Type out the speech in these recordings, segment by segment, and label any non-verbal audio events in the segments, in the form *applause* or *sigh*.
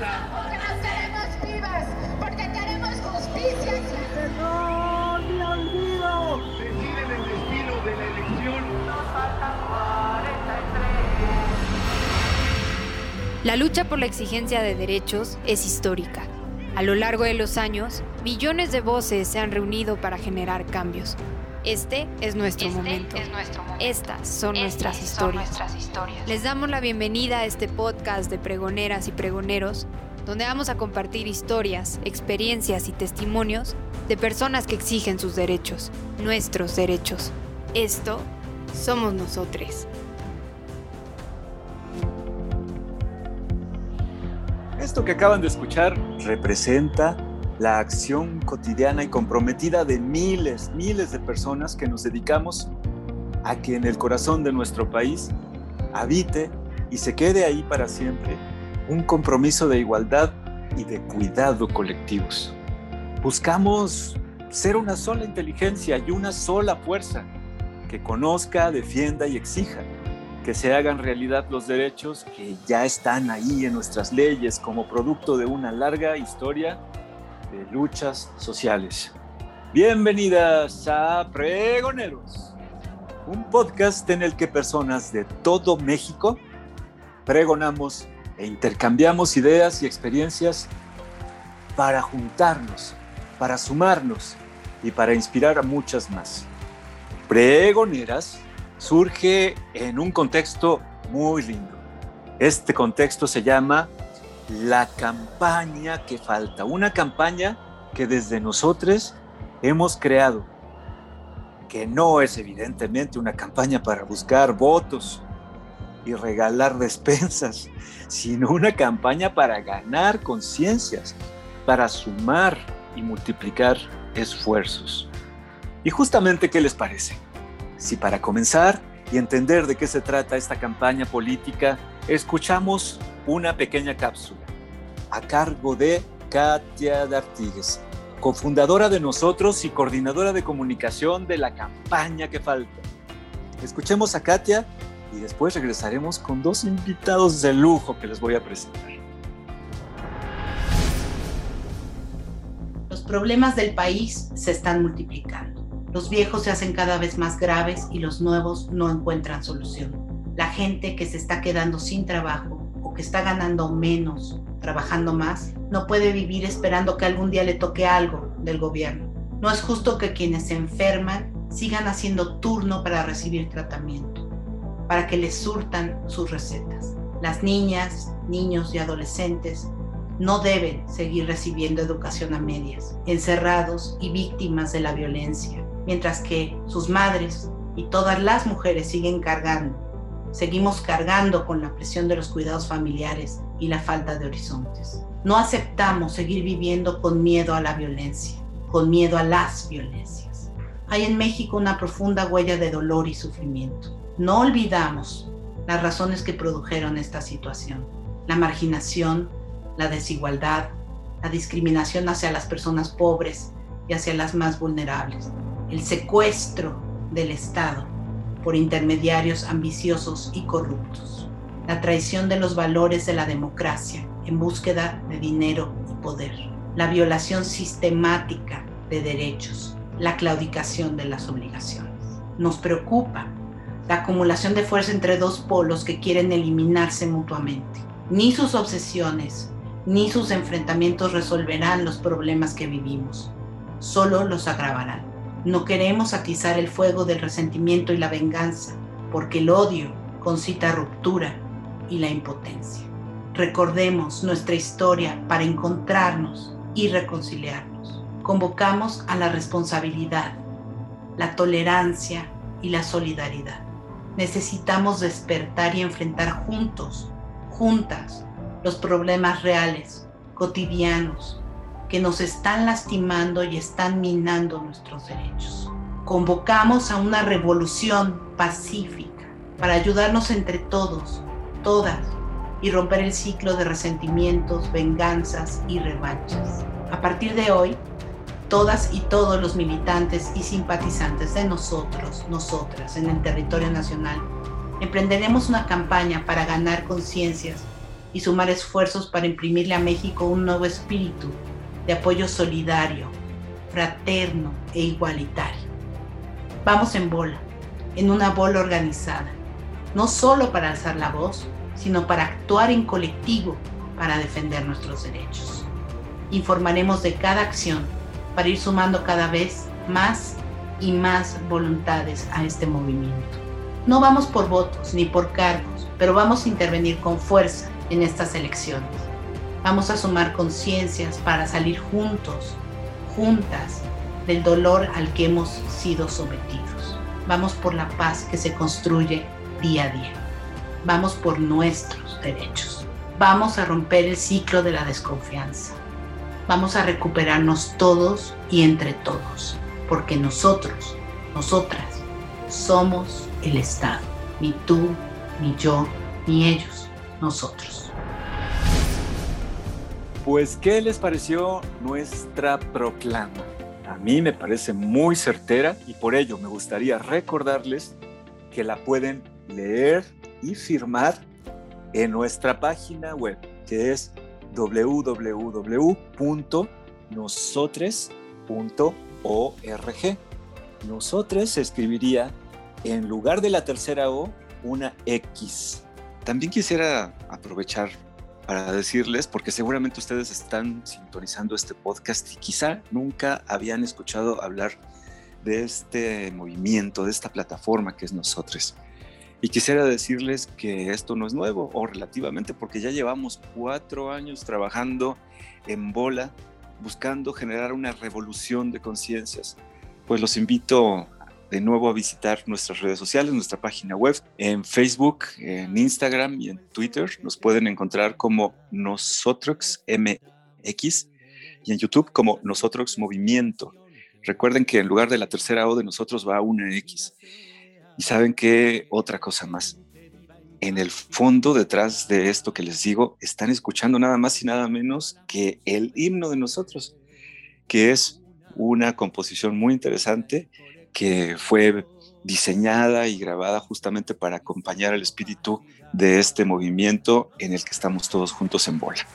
Porque nos queremos vivas, porque queremos justicia. ¡No me olvido! Deciden el destino de la elección. La lucha por la exigencia de derechos es histórica. A lo largo de los años, millones de voces se han reunido para generar cambios. Este es nuestro, Este momento. es nuestro momento. Estas son Estas nuestras son historias. nuestras historias. Les damos la bienvenida a este podcast de pregoneras y pregoneros, donde vamos a compartir historias, experiencias y testimonios de personas que exigen sus derechos, nuestros derechos. Esto somos nosotros. Esto que acaban de escuchar representa la acción cotidiana y comprometida de miles, miles de personas que nos dedicamos a que en el corazón de nuestro país habite y se quede ahí para siempre un compromiso de igualdad y de cuidado colectivos. Buscamos ser una sola inteligencia y una sola fuerza que conozca, defienda y exija que se hagan realidad los derechos que ya están ahí en nuestras leyes como producto de una larga historia de luchas sociales. Bienvenidas a Pregoneros, un podcast en el que personas de todo México pregonamos e intercambiamos ideas y experiencias para juntarnos, para sumarnos y para inspirar a muchas más. Pregoneras surge en un contexto muy lindo. Este contexto se llama la campaña que falta, una campaña que desde nosotros hemos creado, que no es evidentemente una campaña para buscar votos y regalar despensas, *laughs* sino una campaña para ganar conciencias, para sumar y multiplicar esfuerzos. Y justamente, ¿qué les parece? Si para comenzar y entender de qué se trata esta campaña política, escuchamos una pequeña cápsula a cargo de Katia D'Artigues, cofundadora de nosotros y coordinadora de comunicación de la campaña que falta. Escuchemos a Katia y después regresaremos con dos invitados de lujo que les voy a presentar. Los problemas del país se están multiplicando. Los viejos se hacen cada vez más graves y los nuevos no encuentran solución. La gente que se está quedando sin trabajo está ganando menos, trabajando más, no puede vivir esperando que algún día le toque algo del gobierno. No es justo que quienes se enferman sigan haciendo turno para recibir tratamiento, para que les surtan sus recetas. Las niñas, niños y adolescentes no deben seguir recibiendo educación a medias, encerrados y víctimas de la violencia, mientras que sus madres y todas las mujeres siguen cargando. Seguimos cargando con la presión de los cuidados familiares y la falta de horizontes. No aceptamos seguir viviendo con miedo a la violencia, con miedo a las violencias. Hay en México una profunda huella de dolor y sufrimiento. No olvidamos las razones que produjeron esta situación. La marginación, la desigualdad, la discriminación hacia las personas pobres y hacia las más vulnerables, el secuestro del Estado por intermediarios ambiciosos y corruptos, la traición de los valores de la democracia en búsqueda de dinero y poder, la violación sistemática de derechos, la claudicación de las obligaciones. Nos preocupa la acumulación de fuerza entre dos polos que quieren eliminarse mutuamente. Ni sus obsesiones, ni sus enfrentamientos resolverán los problemas que vivimos, solo los agravarán. No queremos atizar el fuego del resentimiento y la venganza, porque el odio concita ruptura y la impotencia. Recordemos nuestra historia para encontrarnos y reconciliarnos. Convocamos a la responsabilidad, la tolerancia y la solidaridad. Necesitamos despertar y enfrentar juntos, juntas, los problemas reales, cotidianos, que nos están lastimando y están minando nuestros derechos. Convocamos a una revolución pacífica para ayudarnos entre todos, todas, y romper el ciclo de resentimientos, venganzas y revanchas. A partir de hoy, todas y todos los militantes y simpatizantes de nosotros, nosotras, en el territorio nacional, emprenderemos una campaña para ganar conciencias y sumar esfuerzos para imprimirle a México un nuevo espíritu de apoyo solidario, fraterno e igualitario. Vamos en bola, en una bola organizada, no solo para alzar la voz, sino para actuar en colectivo para defender nuestros derechos. Informaremos de cada acción para ir sumando cada vez más y más voluntades a este movimiento. No vamos por votos ni por cargos, pero vamos a intervenir con fuerza en estas elecciones. Vamos a sumar conciencias para salir juntos, juntas, del dolor al que hemos sido sometidos. Vamos por la paz que se construye día a día. Vamos por nuestros derechos. Vamos a romper el ciclo de la desconfianza. Vamos a recuperarnos todos y entre todos, porque nosotros, nosotras, somos el Estado. Ni tú, ni yo, ni ellos, nosotros. Pues, ¿qué les pareció nuestra proclama? A mí me parece muy certera y por ello me gustaría recordarles que la pueden leer y firmar en nuestra página web, que es www.nosotres.org. Nosotros se escribiría en lugar de la tercera O una X. También quisiera aprovechar para decirles, porque seguramente ustedes están sintonizando este podcast y quizá nunca habían escuchado hablar de este movimiento, de esta plataforma que es Nosotros. Y quisiera decirles que esto no es nuevo, o relativamente, porque ya llevamos cuatro años trabajando en bola, buscando generar una revolución de conciencias. Pues los invito de nuevo a visitar nuestras redes sociales, nuestra página web, en Facebook, en Instagram y en Twitter. Nos pueden encontrar como Nosotros MX y en YouTube como Nosotros Movimiento. Recuerden que en lugar de la tercera O de nosotros va una X. Y saben qué otra cosa más. En el fondo, detrás de esto que les digo, están escuchando nada más y nada menos que el himno de nosotros, que es una composición muy interesante que fue diseñada y grabada justamente para acompañar al espíritu de este movimiento en el que estamos todos juntos en bola.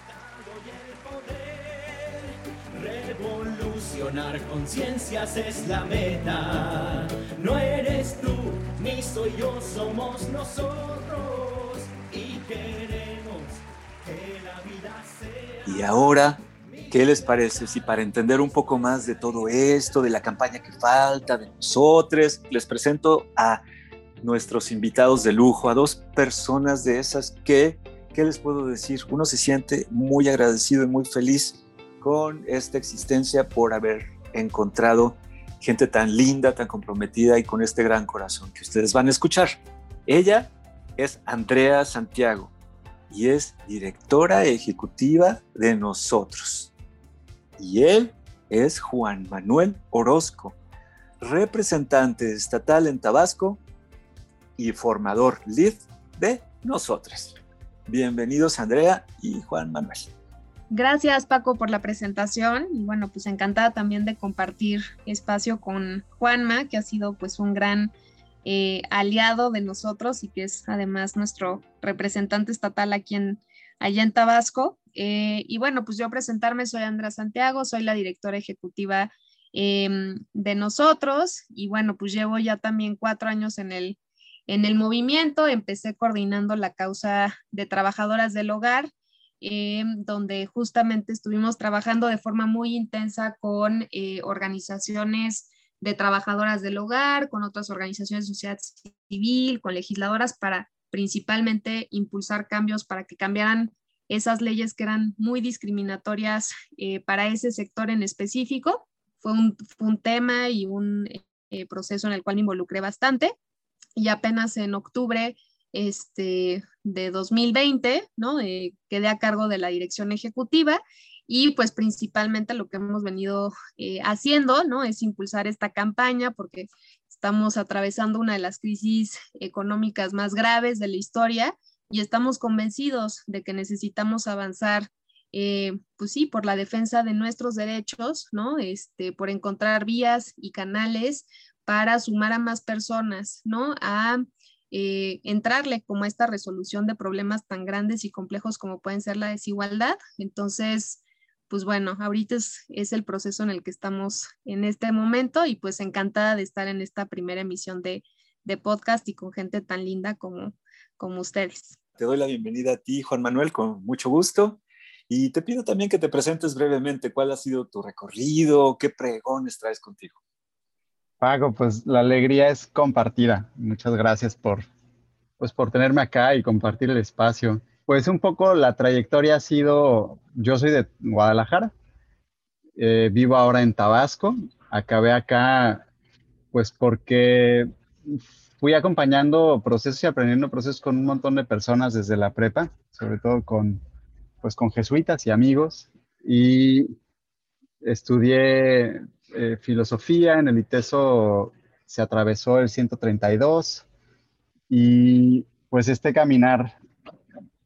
Revolucionar conciencias es la meta. No eres tú ni soy yo, somos nosotros y queremos que la vida sea. Y ahora, ¿qué les parece si para entender un poco más de todo esto, de la campaña que falta, de nosotros, les presento a nuestros invitados de lujo, a dos personas de esas que, ¿qué les puedo decir? Uno se siente muy agradecido y muy feliz con esta existencia por haber encontrado gente tan linda, tan comprometida y con este gran corazón que ustedes van a escuchar. Ella es Andrea Santiago y es directora ejecutiva de nosotros. Y él es Juan Manuel Orozco, representante estatal en Tabasco y formador lead de nosotros. Bienvenidos Andrea y Juan Manuel. Gracias Paco por la presentación y bueno, pues encantada también de compartir espacio con Juanma, que ha sido pues un gran eh, aliado de nosotros y que es además nuestro representante estatal aquí allá en Tabasco. Eh, y bueno, pues yo presentarme, soy Andrea Santiago, soy la directora ejecutiva em, de nosotros y bueno, pues llevo ya también cuatro años en el, en el movimiento, empecé coordinando la causa de trabajadoras del hogar eh, donde justamente estuvimos trabajando de forma muy intensa con eh, organizaciones de trabajadoras del hogar, con otras organizaciones de sociedad civil, con legisladoras para principalmente impulsar cambios para que cambiaran esas leyes que eran muy discriminatorias eh, para ese sector en específico. Fue un, tema y un proceso en el cual me involucré bastante y apenas en octubre este, de 2020, ¿no? Eh, quedé a cargo de la dirección ejecutiva y pues principalmente lo que hemos venido eh, haciendo, ¿no? Es impulsar esta campaña porque estamos atravesando una de las crisis económicas más graves de la historia y estamos convencidos de que necesitamos avanzar, eh, pues sí, por la defensa de nuestros derechos, ¿no? Este, por encontrar vías y canales para sumar a más personas, ¿no? A eh, entrarle como a esta resolución de problemas tan grandes y complejos como pueden ser la desigualdad. Entonces, pues bueno, ahorita es, es, el proceso en el que estamos en este momento y pues encantada de estar en esta primera emisión de, de podcast y con gente tan linda como, como ustedes. Te doy la bienvenida a ti, Juan Manuel, con mucho gusto. Y te pido también que te presentes brevemente cuál ha sido tu recorrido, qué pregones traes contigo. Pago, pues la alegría es compartida. Muchas gracias por, pues, por tenerme acá y compartir el espacio. Pues un poco la trayectoria ha sido, yo soy de Guadalajara, eh, vivo ahora en Tabasco, acabé acá pues porque fui acompañando procesos y aprendiendo procesos con un montón de personas desde la prepa, sobre todo con, pues, con jesuitas y amigos. Y estudié eh, filosofía, en el ITESO se atravesó el 132 y pues este caminar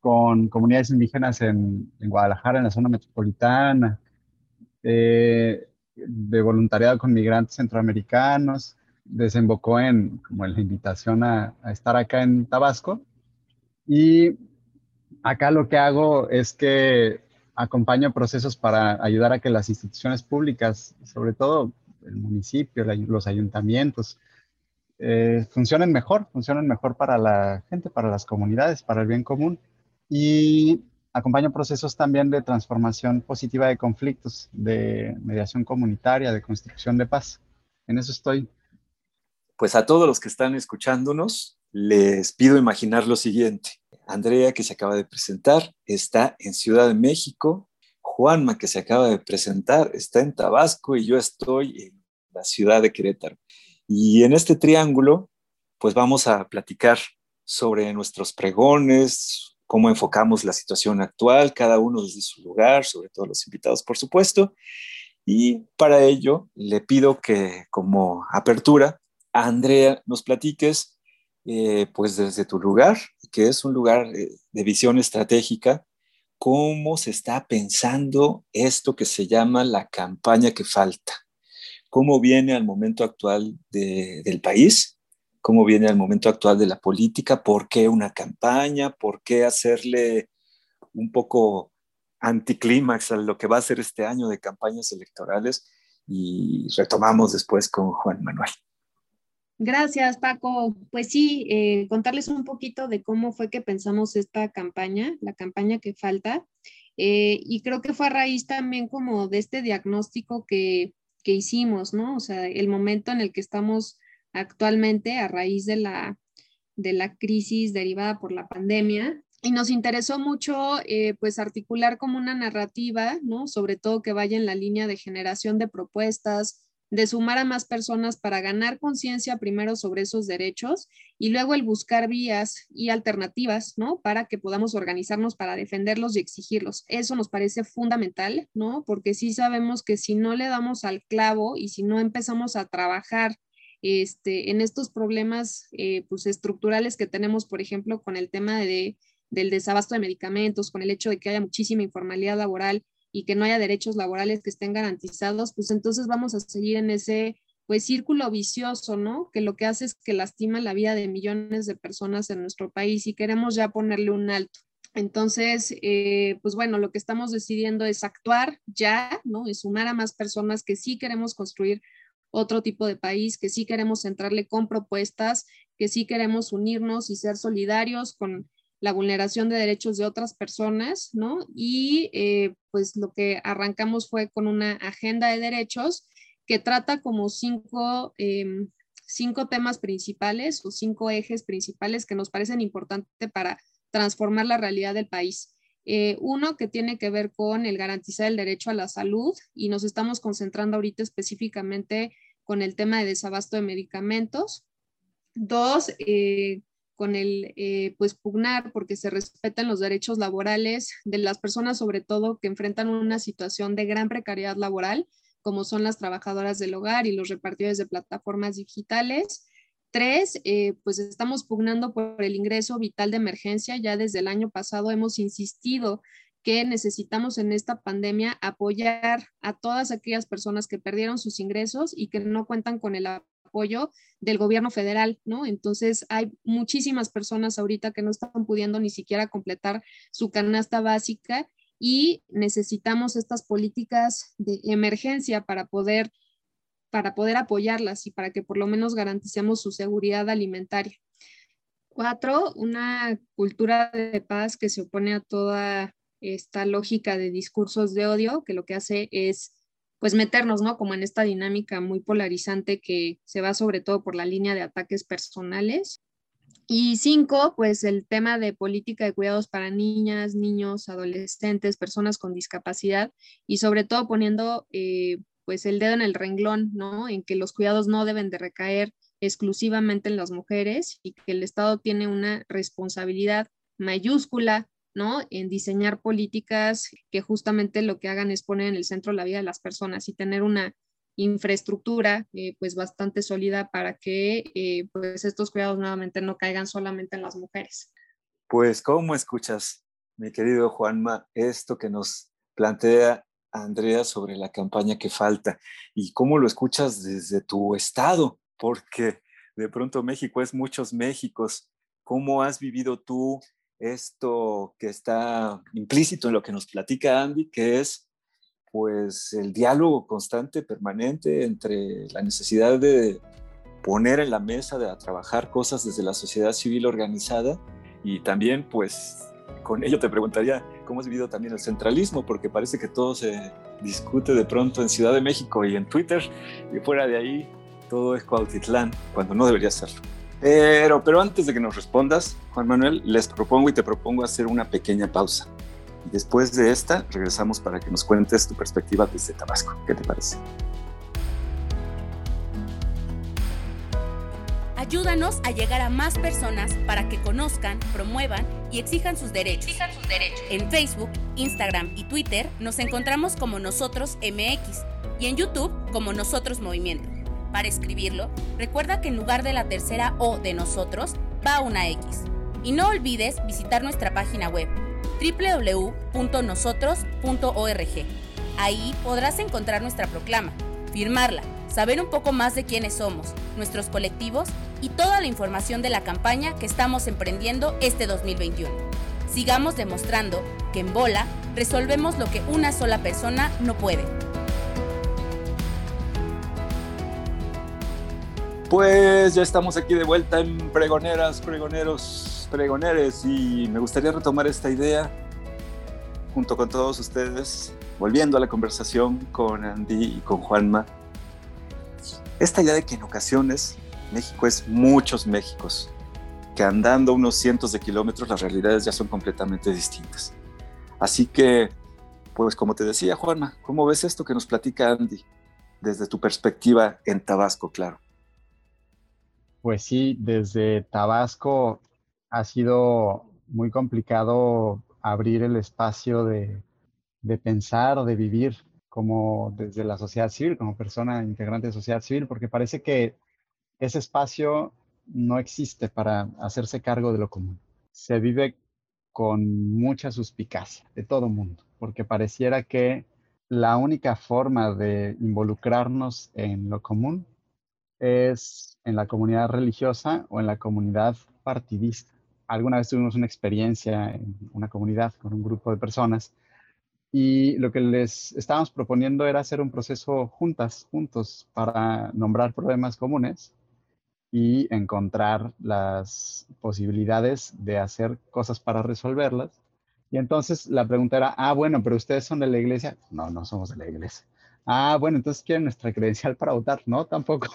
con comunidades indígenas en, Guadalajara, en la zona metropolitana, eh, de voluntariado con migrantes centroamericanos, desembocó en como la invitación a, estar acá en Tabasco. Y acá lo que hago es que acompaño procesos para ayudar a que las instituciones públicas, sobre todo el municipio, los ayuntamientos, eh, funcionen mejor, funcionen mejor para la gente, para las comunidades, para el bien común. Y acompaño procesos también de transformación positiva de conflictos, de mediación comunitaria, de construcción de paz. En eso estoy. Pues a todos los que están escuchándonos, les pido imaginar lo siguiente. Andrea, que se acaba de presentar, está en Ciudad de México. Juanma, que se acaba de presentar, está en Tabasco y yo estoy en la ciudad de Querétaro. Y en este triángulo, pues vamos a platicar sobre nuestros pregones, cómo enfocamos la situación actual, cada uno desde su lugar, sobre todo los invitados, por supuesto. Y para ello, le pido que como apertura, Andrea nos platiques eh, pues desde tu lugar, que es un lugar eh, de visión estratégica, cómo se está pensando esto que se llama la campaña que falta, cómo viene al momento actual del país, cómo viene al momento actual de la política, por qué una campaña, por qué hacerle un poco anticlímax a lo que va a ser este año de campañas electorales y retomamos después con Juan Manuel. Gracias, Paco. Pues sí, eh, contarles un poquito de cómo fue que pensamos esta campaña, la campaña que falta. Eh, y creo que fue a raíz también como de este diagnóstico que, que, hicimos, ¿no? O sea, el momento en el que estamos actualmente a raíz de la, de la crisis derivada por la pandemia. Y nos interesó mucho, eh, pues, articular como una narrativa, ¿no? Sobre todo que vaya en la línea de generación de propuestas, de sumar a más personas para ganar conciencia primero sobre esos derechos y luego el buscar vías y alternativas, ¿no? Para que podamos organizarnos para defenderlos y exigirlos. Eso nos parece fundamental, ¿no? Porque sí sabemos que si no le damos al clavo y si no empezamos a trabajar este, en estos problemas eh, pues, estructurales que tenemos, por ejemplo, con el tema de, del desabasto de medicamentos, con el hecho de que haya muchísima informalidad laboral, y que no haya derechos laborales que estén garantizados, pues entonces vamos a seguir en ese pues círculo vicioso, ¿no? Que lo que hace es que lastima la vida de millones de personas en nuestro país y queremos ya ponerle un alto. Entonces, eh, pues bueno, lo que estamos decidiendo es actuar ya, ¿no? Es sumar a más personas que sí queremos construir otro tipo de país, que sí queremos entrarle con propuestas, que sí queremos unirnos y ser solidarios con la vulneración de derechos de otras personas, ¿no? Y eh, pues lo que arrancamos fue con una agenda de derechos que trata como cinco, em, cinco temas principales o cinco ejes principales que nos parecen importantes para transformar la realidad del país. Eh, uno que tiene que ver con el garantizar el derecho a la salud y nos estamos concentrando ahorita específicamente con el tema de desabasto de medicamentos. Dos, eh, con el eh, pues pugnar porque se respetan los derechos laborales de las personas, sobre todo que enfrentan una situación de gran precariedad laboral, como son las trabajadoras del hogar y los repartidores de plataformas digitales. Tres, eh, pues estamos pugnando por el ingreso vital de emergencia. Ya desde el año pasado hemos insistido que necesitamos en esta pandemia apoyar a todas aquellas personas que perdieron sus ingresos y que no cuentan con el apoyo del gobierno federal, ¿no? Entonces hay muchísimas personas ahorita que no están pudiendo ni siquiera completar su canasta básica y necesitamos estas políticas de emergencia para poder para poder apoyarlas y para que por lo menos garanticemos su seguridad alimentaria. Cuatro, una cultura de paz que se opone a toda esta lógica de discursos de odio, que lo que hace es pues meternos, ¿no? Como en esta dinámica muy polarizante que se va sobre todo por la línea de ataques personales. Y cinco, pues el tema de política de cuidados para niñas, niños, adolescentes, personas con discapacidad y sobre todo poniendo eh, pues el dedo en el renglón, ¿no? En que los cuidados no deben de recaer exclusivamente en las mujeres y que el Estado tiene una responsabilidad mayúscula En diseñar políticas que justamente lo que hagan es poner en el centro la vida de las personas y tener una infraestructura eh, pues bastante sólida para que eh, pues estos cuidados nuevamente no caigan solamente en las mujeres. Pues, ¿cómo escuchas, mi querido Juanma, esto que nos plantea Andrea sobre la campaña que falta? ¿Y cómo lo escuchas desde tu estado? Porque de pronto México es muchos Méxicos. ¿Cómo has vivido tú esto que está implícito en lo que nos platica Andy, que es pues el diálogo constante, permanente entre la necesidad de poner en la mesa, de trabajar cosas desde la sociedad civil organizada y también pues con ello te preguntaría cómo has vivido también el centralismo, porque parece que todo se discute de pronto en Ciudad de México y en Twitter y fuera de ahí todo es Cuautitlán, cuando no debería serlo. Pero, pero antes de que nos respondas, Juan Manuel, les propongo y te propongo hacer una pequeña pausa. Y después de esta, regresamos para que nos cuentes tu perspectiva desde Tabasco. ¿Qué te parece? Ayúdanos a llegar a más personas para que conozcan, promuevan y exijan sus derechos. Exijan sus derechos. En Facebook, Instagram y Twitter nos encontramos como Nosotros MX y en YouTube como Nosotros Movimiento. Para escribirlo, recuerda que en lugar de la tercera O de nosotros, va una X. Y no olvides visitar nuestra página web www.nosotros.org. Ahí podrás encontrar nuestra proclama, firmarla, saber un poco más de quiénes somos, nuestros colectivos y toda la información de la campaña que estamos emprendiendo este 2021. Sigamos demostrando que en Bola resolvemos lo que una sola persona no puede. Pues ya estamos aquí de vuelta en Pregoneras, Pregoneros, Pregoneres y me gustaría retomar esta idea junto con todos ustedes, volviendo a la conversación con Andy y con Juanma. Esta idea de que en ocasiones México es muchos Méxicos, que andando unos cientos de kilómetros las realidades ya son completamente distintas. Así que, pues como te decía Juanma, ¿cómo ves esto que nos platica Andy desde tu perspectiva en Tabasco, claro? Pues sí, desde Tabasco ha sido muy complicado abrir el espacio de, pensar o de vivir como desde la sociedad civil, como persona integrante de sociedad civil, porque parece que ese espacio no existe para hacerse cargo de lo común. Se vive con mucha suspicacia de todo mundo, porque pareciera que la única forma de involucrarnos en lo común es en la comunidad religiosa o en la comunidad partidista. Alguna vez tuvimos una experiencia en una comunidad con un grupo de personas y lo que les estábamos proponiendo era hacer un proceso juntas, juntos, para nombrar problemas comunes y encontrar las posibilidades de hacer cosas para resolverlas. Y entonces la pregunta era, ah, bueno, pero ustedes son de la iglesia. No, no somos de la iglesia. Ah, bueno, entonces quieren nuestra credencial para votar. No, tampoco.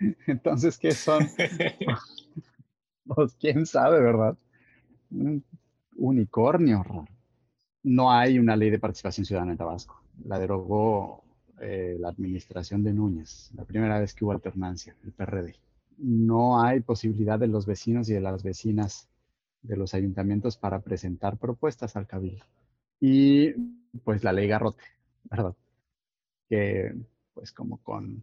*laughs* Entonces, ¿qué son? *laughs* pues quién sabe, ¿verdad? Un unicornio No hay una ley de participación ciudadana en Tabasco. La derogó eh, la administración de Núñez, la primera vez que hubo alternancia, el PRD. No hay posibilidad de los vecinos y de las vecinas de los ayuntamientos para presentar propuestas al cabildo. Y pues la ley Garrote, ¿verdad? Que pues como con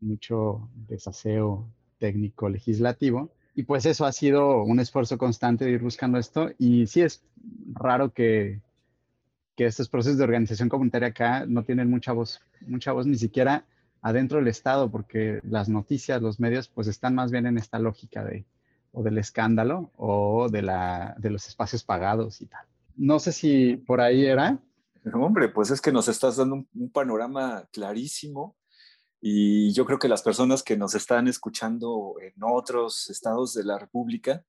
mucho desaseo técnico legislativo. Y pues eso ha sido un esfuerzo constante de ir buscando esto. Y sí es raro que, que estos procesos de organización comunitaria acá no tienen mucha voz, mucha voz ni siquiera adentro del Estado, porque las noticias, los medios, pues están más bien en esta lógica de o del escándalo o de, la, de los espacios pagados y tal. No sé si por ahí era. hombre, pues es que nos estás dando un panorama clarísimo y yo creo que las personas que nos están escuchando en otros estados de la República,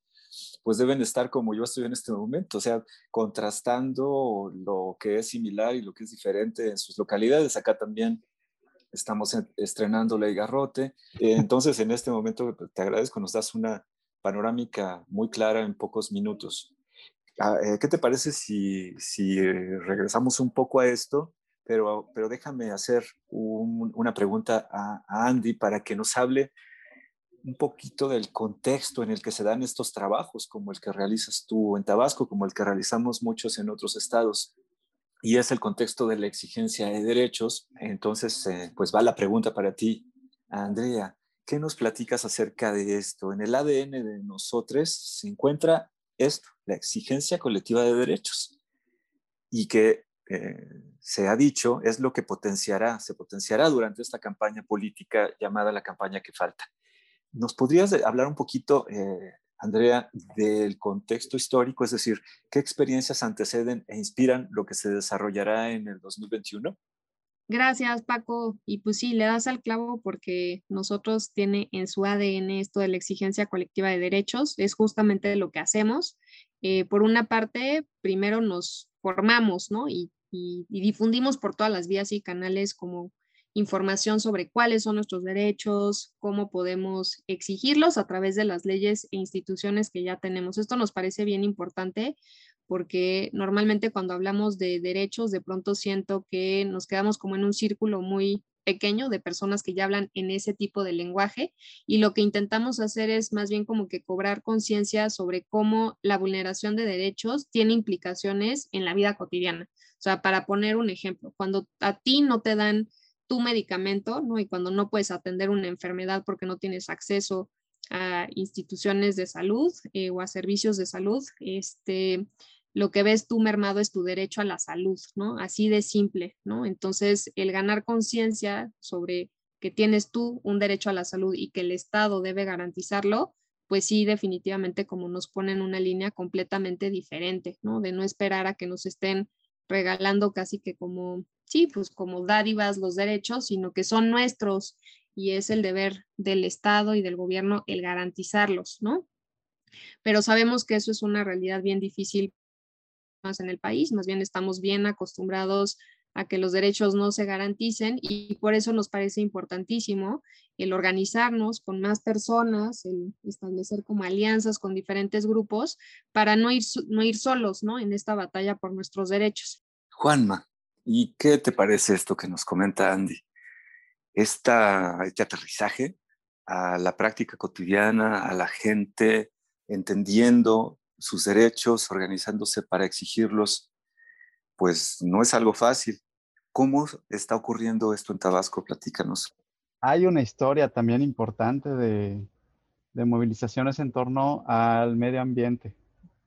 pues deben estar como yo estoy en este momento, o sea, contrastando lo que es similar y lo que es diferente en sus localidades. Acá también estamos estrenando Ley Garrote. Entonces, en este momento te agradezco, nos das una panorámica muy clara en pocos minutos. Ah, eh, ¿Qué te parece si, si regresamos un poco a esto pero, pero déjame hacer una pregunta a, Andy para que nos hable un poquito del contexto en el que se dan estos trabajos, como el que realizas tú en Tabasco, como el que realizamos muchos en otros estados, y es el contexto de la exigencia de derechos. Entonces, eh, pues va la pregunta para ti, Andrea. ¿Qué nos platicas acerca de esto? En el ADN de nosotros se encuentra esto, la exigencia colectiva de derechos, y que eh, se ha dicho es lo que potenciará, se potenciará durante esta campaña política llamada la campaña que falta. ¿Nos podrías hablar un poquito, eh, Andrea, del contexto histórico? Es decir, ¿qué experiencias anteceden e inspiran lo que se desarrollará en el 2021? Gracias, Paco. Y pues sí, le das al clavo porque nosotros tiene en su ADN esto de la exigencia colectiva de derechos. Es justamente lo que hacemos. Eh, por una parte, primero nos formamos, ¿no? Y y, difundimos por todas las vías y canales como información sobre cuáles son nuestros derechos, cómo podemos exigirlos a través de las leyes e instituciones que ya tenemos. Esto nos parece bien importante porque normalmente cuando hablamos de derechos, de pronto siento que nos quedamos como en un círculo muy pequeño de personas que ya hablan en ese tipo de lenguaje y lo que intentamos hacer es más bien como que cobrar conciencia sobre cómo la vulneración de derechos tiene implicaciones en la vida cotidiana. O sea, para poner un ejemplo, cuando a ti no te dan tu medicamento, ¿no? Y cuando no puedes atender una enfermedad porque no tienes acceso a instituciones de salud eh, o a servicios de salud, este, lo que ves tú mermado es tu derecho a la salud, ¿no? Así de simple, ¿no? Entonces, el ganar conciencia sobre que tienes tú un derecho a la salud y que el Estado debe garantizarlo, pues sí, definitivamente como nos pone en una línea completamente diferente, ¿no? De no esperar a que nos estén regalando casi que como, sí, pues como dádivas los derechos, sino que son nuestros y es el deber del Estado y del gobierno el garantizarlos, ¿no? Pero sabemos que eso es una realidad bien difícil más en el país, más bien estamos bien acostumbrados a que los derechos no se garanticen y por eso nos parece importantísimo el organizarnos con más personas, el establecer como alianzas con diferentes grupos para no ir, no ir solos ¿no? en esta batalla por nuestros derechos. Juanma, ¿y qué te parece esto que nos comenta Andy? Esta, este aterrizaje a la práctica cotidiana, a la gente entendiendo sus derechos, organizándose para exigirlos, pues no es algo fácil. ¿Cómo está ocurriendo esto en Tabasco? Platícanos. Hay una historia también importante de, movilizaciones en torno al medio ambiente,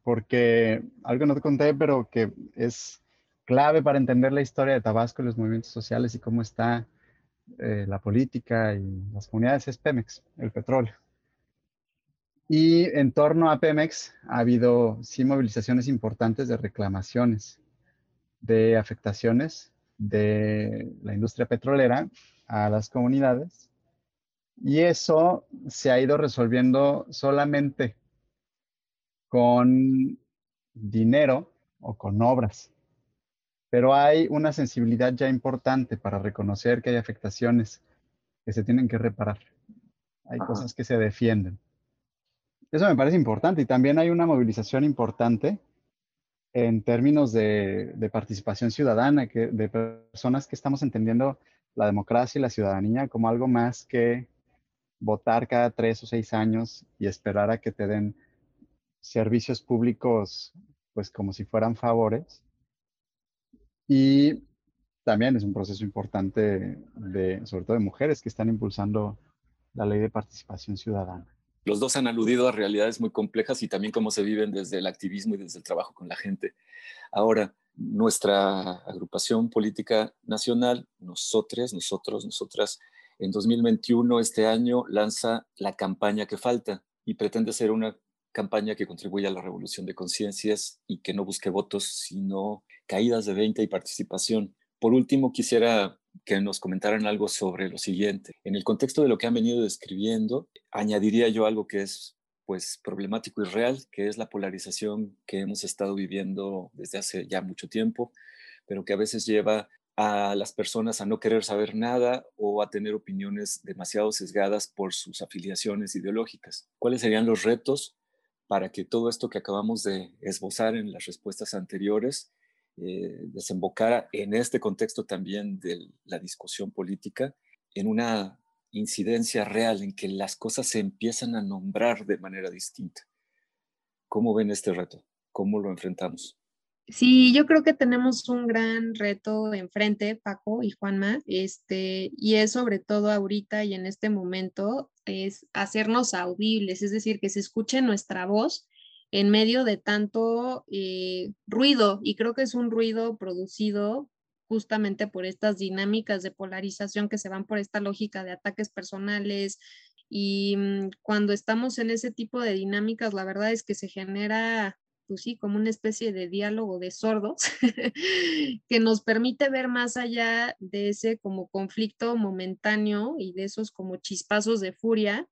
porque algo no te conté, pero que es clave para entender la historia de Tabasco y los movimientos sociales y cómo está eh, la política y las comunidades es Pemex, el petróleo. Y en torno a Pemex ha habido sí movilizaciones importantes de reclamaciones, de afectaciones de la industria petrolera a las comunidades. Y eso se ha ido resolviendo solamente con dinero o con obras. Pero hay una sensibilidad ya importante para reconocer que hay afectaciones que se tienen que reparar. Hay cosas que se defienden. Eso me parece importante y también hay una movilización importante en términos de, participación ciudadana, de personas que estamos entendiendo la democracia y la ciudadanía como algo más que votar cada tres o seis años y esperar a que te den servicios públicos, pues como si fueran favores. Y también es un proceso importante de, sobre todo de mujeres que están impulsando la ley de participación ciudadana. Los dos han aludido a realidades muy complejas y también cómo se viven desde el activismo y desde el trabajo con la gente. Ahora, nuestra agrupación política nacional, nosotros, nosotros, nosotras, En 2021, este año, lanza la campaña que falta y pretende ser una campaña que contribuya a la revolución de conciencias y que no busque votos, sino caídas de venta y participación. Por último, quisiera que nos comentaran algo sobre lo siguiente. En el contexto de lo que han venido describiendo, añadiría yo algo que es pues problemático y real, que es la polarización que hemos estado viviendo desde hace ya mucho tiempo, pero que a veces lleva a las personas a no querer saber nada o a tener opiniones demasiado sesgadas por sus afiliaciones ideológicas. ¿Cuáles serían los retos para que todo esto que acabamos de esbozar en las respuestas anteriores eh, desembocara en este contexto también de la discusión política en una incidencia real, en que las cosas se empiezan a nombrar de manera distinta? ¿Cómo ven este reto? ¿Cómo lo enfrentamos? Sí, yo creo que tenemos un gran reto enfrente, Paco y Juanma, este, y es sobre todo ahorita y en este momento, es hacernos audibles, es decir, que se escuche nuestra voz en medio de tanto eh, ruido, y creo que es un ruido producido justamente por estas dinámicas de polarización que se van por esta lógica de ataques personales. Y mm, cuando estamos en ese tipo de dinámicas, la verdad es que se genera pues sí, como una especie de diálogo de sordos *laughs* que nos permite ver más allá de ese como conflicto momentáneo y de esos como chispazos de furia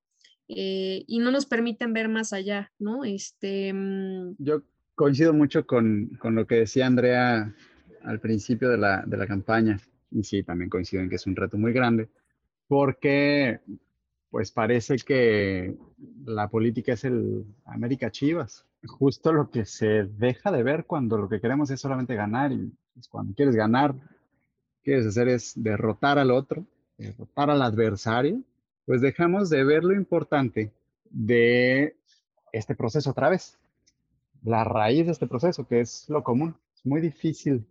eh, y no nos permiten ver más allá, ¿no? Este, mm, Yo coincido mucho con, con, lo que decía Andrea al principio de la, de la campaña y sí, también coincido en que es un reto muy grande porque pues parece que la política es el América Chivas justo lo que se deja de ver cuando lo que queremos es solamente ganar y pues, cuando quieres ganar, quieres hacer es derrotar al otro, derrotar al adversario, pues dejamos de ver lo importante de este proceso otra vez, la raíz de este proceso, que es lo común. Es muy difícil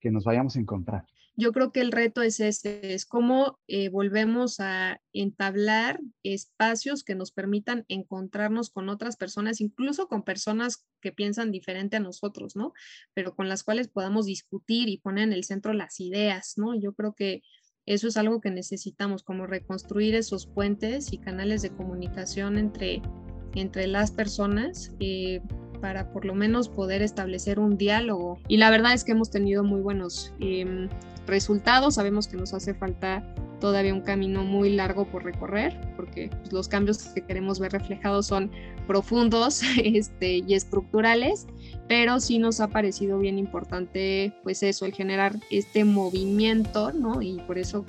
que nos vayamos a encontrar yo creo que el reto es ese, es cómo eh, volvemos a entablar espacios que nos permitan encontrarnos con otras personas, incluso con personas que piensan diferente a nosotros, ¿no? Pero con las cuales podamos discutir y poner en el centro las ideas, ¿no? Yo creo que eso es algo que necesitamos, como reconstruir esos puentes y canales de comunicación entre, entre las personas. Eh, para por lo menos poder establecer un diálogo. Y la verdad es que hemos tenido muy buenos em, resultados. Sabemos que nos hace falta todavía un camino muy largo por recorrer, porque pues, los cambios que queremos ver reflejados son profundos *laughs* este, y estructurales, pero sí nos ha parecido bien importante, pues eso, el generar este movimiento, ¿no? Y por eso,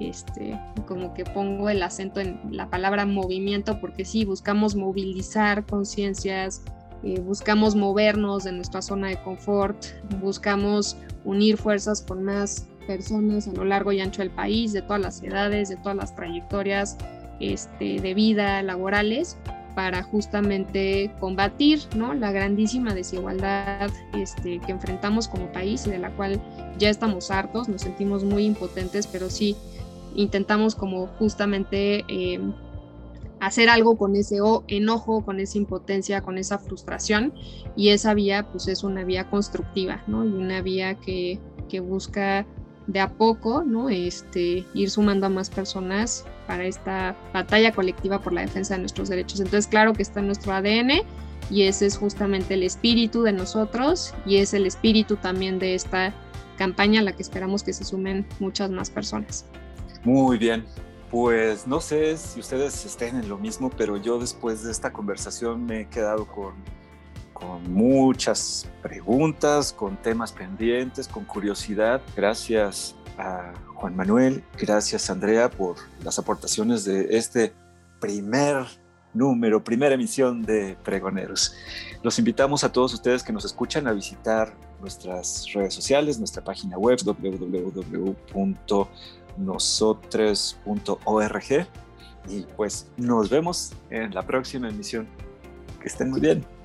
este, como que pongo el acento en la palabra movimiento, porque sí, buscamos movilizar conciencias, eh, buscamos movernos de nuestra zona de confort, buscamos unir fuerzas con más personas a lo largo y ancho del país, de todas las edades, de todas las trayectorias este, de vida laborales, para justamente combatir ¿no? la grandísima desigualdad este, que enfrentamos como país y de la cual ya estamos hartos, nos sentimos muy impotentes, pero sí intentamos como justamente eh, hacer algo con ese enojo, con esa impotencia, con esa frustración y esa vía pues es una vía constructiva, ¿no? Y una vía que, que busca de a poco, ¿no? Este, ir sumando a más personas para esta batalla colectiva por la defensa de nuestros derechos. Entonces, claro que está en nuestro ADN y ese es justamente el espíritu de nosotros y es el espíritu también de esta campaña a la que esperamos que se sumen muchas más personas. Muy bien, pues no sé si ustedes estén en lo mismo, pero yo después de esta conversación me he quedado con con muchas preguntas, con temas pendientes, con curiosidad. Gracias a Juan Manuel, gracias Andrea por las aportaciones de este primer número, primera emisión de Pregoneros. Los invitamos a todos ustedes que nos escuchan a visitar nuestras redes sociales, nuestra página web www.nosotres.org y pues nos vemos en la próxima emisión. Que estén muy bien.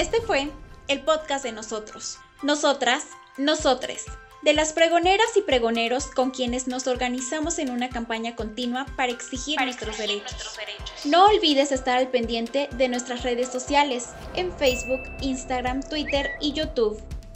Este fue el podcast de nosotros, nosotras, nosotres, de las pregoneras y pregoneros con quienes nos organizamos en una campaña continua para exigir, nuestros, derechos. nuestros derechos. No olvides estar al pendiente de nuestras redes sociales en Facebook, Instagram, Twitter y YouTube